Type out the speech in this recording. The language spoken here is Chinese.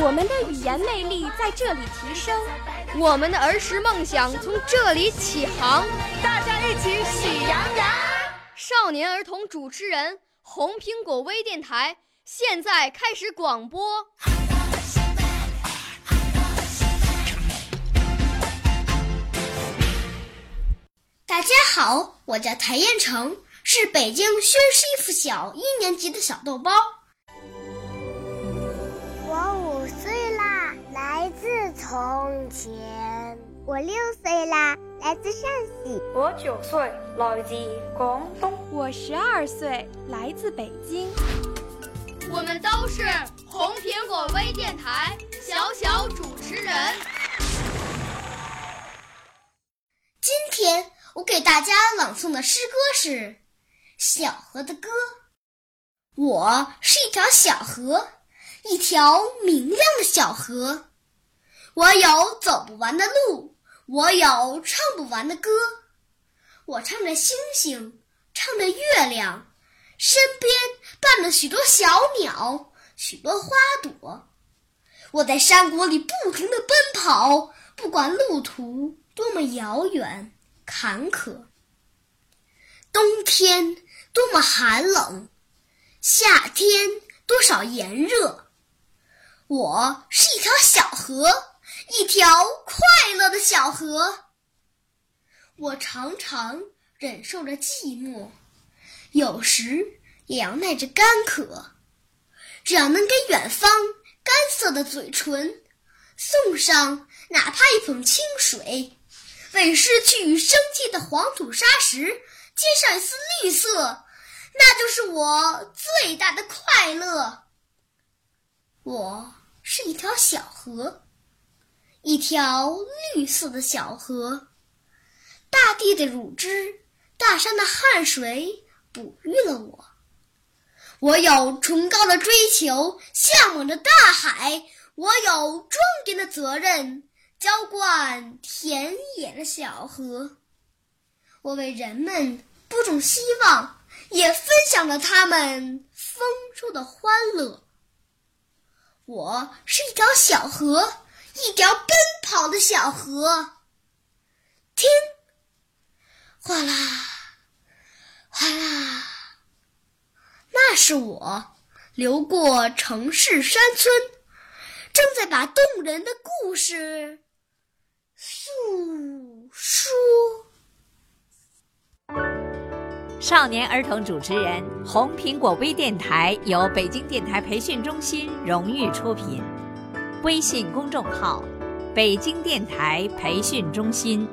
我们的语言魅力在这里提升，我们的儿时梦想从这里起航。大家一起喜羊羊。少年儿童主持人，红苹果微电台现在开始广播。大家好，我叫谭彦成，是北京宣师附小一年级的小豆包。从前。我六岁啦，来自陕西。我九岁，来自广东。我十二岁，来自北京。我们都是红苹果微电台小小主持人。今天我给大家朗诵的诗歌是《小河的歌》。我是一条小河，一条明亮的小河。我有走不完的路，我有唱不完的歌。我唱着星星，唱着月亮，身边伴着许多小鸟，许多花朵。我在山谷里不停地奔跑，不管路途多么遥远。坎坷，冬天多么寒冷，夏天多少炎热。我是一条小河，一条快乐的小河。我常常忍受着寂寞，有时也要耐着干渴。只要能给远方干涩的嘴唇送上哪怕一捧清水。为失去生气的黄土沙石接上一丝绿色，那就是我最大的快乐。我是一条小河，一条绿色的小河。大地的乳汁，大山的汗水，哺育了我。我有崇高的追求，向往着大海。我有庄严的责任。浇灌田野的小河，我为人们播种希望，也分享了他们丰收的欢乐。我是一条小河，一条奔跑的小河。听，哗啦，哗啦，那是我流过城市山村，正在把动人的故事。诉说，少年儿童主持人，红苹果微电台由北京电台培训中心荣誉出品，微信公众号：北京电台培训中心。